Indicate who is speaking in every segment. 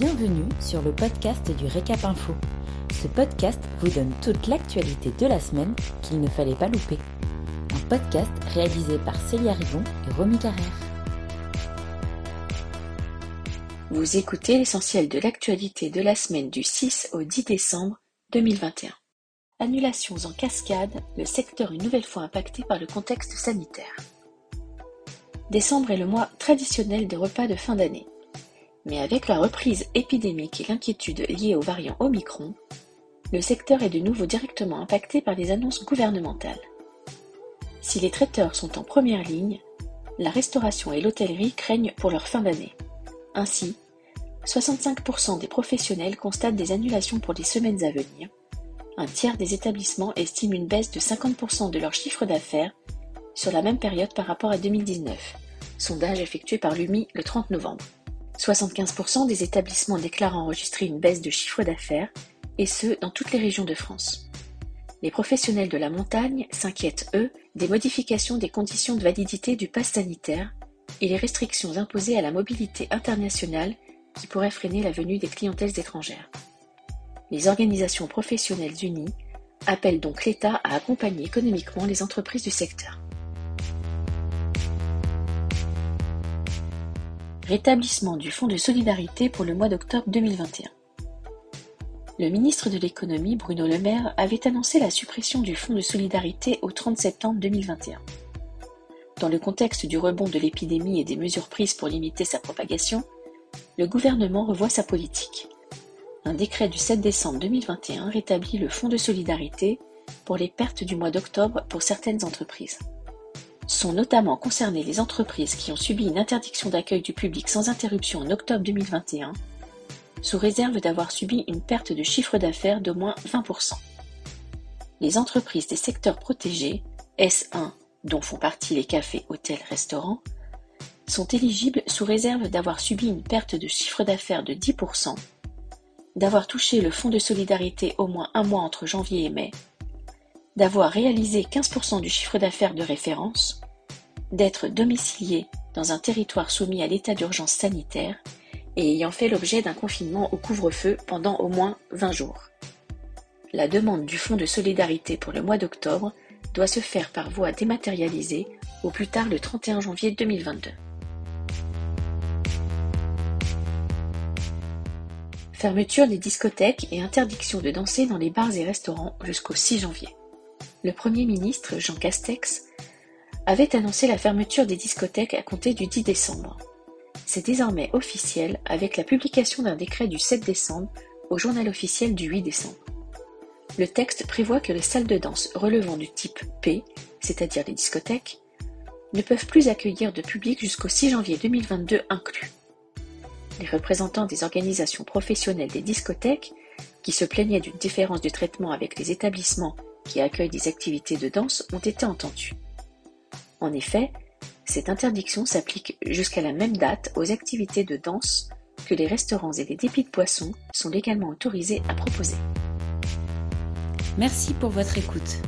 Speaker 1: Bienvenue sur le podcast du Récap Info. Ce podcast vous donne toute l'actualité de la semaine qu'il ne fallait pas louper. Un podcast réalisé par Célia Rivon et Romy Carrère.
Speaker 2: Vous écoutez l'essentiel de l'actualité de la semaine du 6 au 10 décembre 2021. Annulations en cascade, le secteur une nouvelle fois impacté par le contexte sanitaire. Décembre est le mois traditionnel des repas de fin d'année. Mais avec la reprise épidémique et l'inquiétude liée au variant Omicron, le secteur est de nouveau directement impacté par les annonces gouvernementales. Si les traiteurs sont en première ligne, la restauration et l'hôtellerie craignent pour leur fin d'année. Ainsi, 65% des professionnels constatent des annulations pour les semaines à venir. Un tiers des établissements estiment une baisse de 50% de leur chiffre d'affaires sur la même période par rapport à 2019. Sondage effectué par l'UMI le 30 novembre. 75% des établissements déclarent enregistrer une baisse de chiffre d'affaires, et ce, dans toutes les régions de France. Les professionnels de la montagne s'inquiètent, eux, des modifications des conditions de validité du pass sanitaire et les restrictions imposées à la mobilité internationale qui pourraient freiner la venue des clientèles étrangères. Les organisations professionnelles unies appellent donc l'État à accompagner économiquement les entreprises du secteur. Rétablissement du Fonds de solidarité pour le mois d'octobre 2021. Le ministre de l'économie, Bruno Le Maire, avait annoncé la suppression du Fonds de solidarité au 30 septembre 2021. Dans le contexte du rebond de l'épidémie et des mesures prises pour limiter sa propagation, le gouvernement revoit sa politique. Un décret du 7 décembre 2021 rétablit le Fonds de solidarité pour les pertes du mois d'octobre pour certaines entreprises. Sont notamment concernées les entreprises qui ont subi une interdiction d'accueil du public sans interruption en octobre 2021, sous réserve d'avoir subi une perte de chiffre d'affaires d'au moins 20%. Les entreprises des secteurs protégés, S1, dont font partie les cafés, hôtels, restaurants, sont éligibles sous réserve d'avoir subi une perte de chiffre d'affaires de 10%, d'avoir touché le fonds de solidarité au moins un mois entre janvier et mai, d'avoir réalisé 15% du chiffre d'affaires de référence, d'être domicilié dans un territoire soumis à l'état d'urgence sanitaire et ayant fait l'objet d'un confinement au couvre-feu pendant au moins 20 jours. La demande du Fonds de solidarité pour le mois d'octobre doit se faire par voie dématérialisée au plus tard le 31 janvier 2022. Fermeture des discothèques et interdiction de danser dans les bars et restaurants jusqu'au 6 janvier. Le Premier ministre, Jean Castex, avait annoncé la fermeture des discothèques à compter du 10 décembre. C'est désormais officiel avec la publication d'un décret du 7 décembre au journal officiel du 8 décembre. Le texte prévoit que les salles de danse relevant du type P, c'est-à-dire les discothèques, ne peuvent plus accueillir de public jusqu'au 6 janvier 2022 inclus. Les représentants des organisations professionnelles des discothèques, qui se plaignaient d'une différence de traitement avec les établissements qui accueillent des activités de danse, ont été entendus. En effet, cette interdiction s'applique jusqu'à la même date aux activités de danse que les restaurants et les dépits de poissons sont légalement autorisés à proposer.
Speaker 1: Merci pour votre écoute.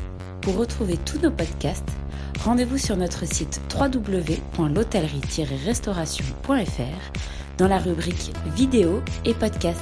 Speaker 1: Pour retrouver tous nos podcasts, rendez-vous sur notre site www.l'hôtellerie-restauration.fr dans la rubrique vidéo et podcasts.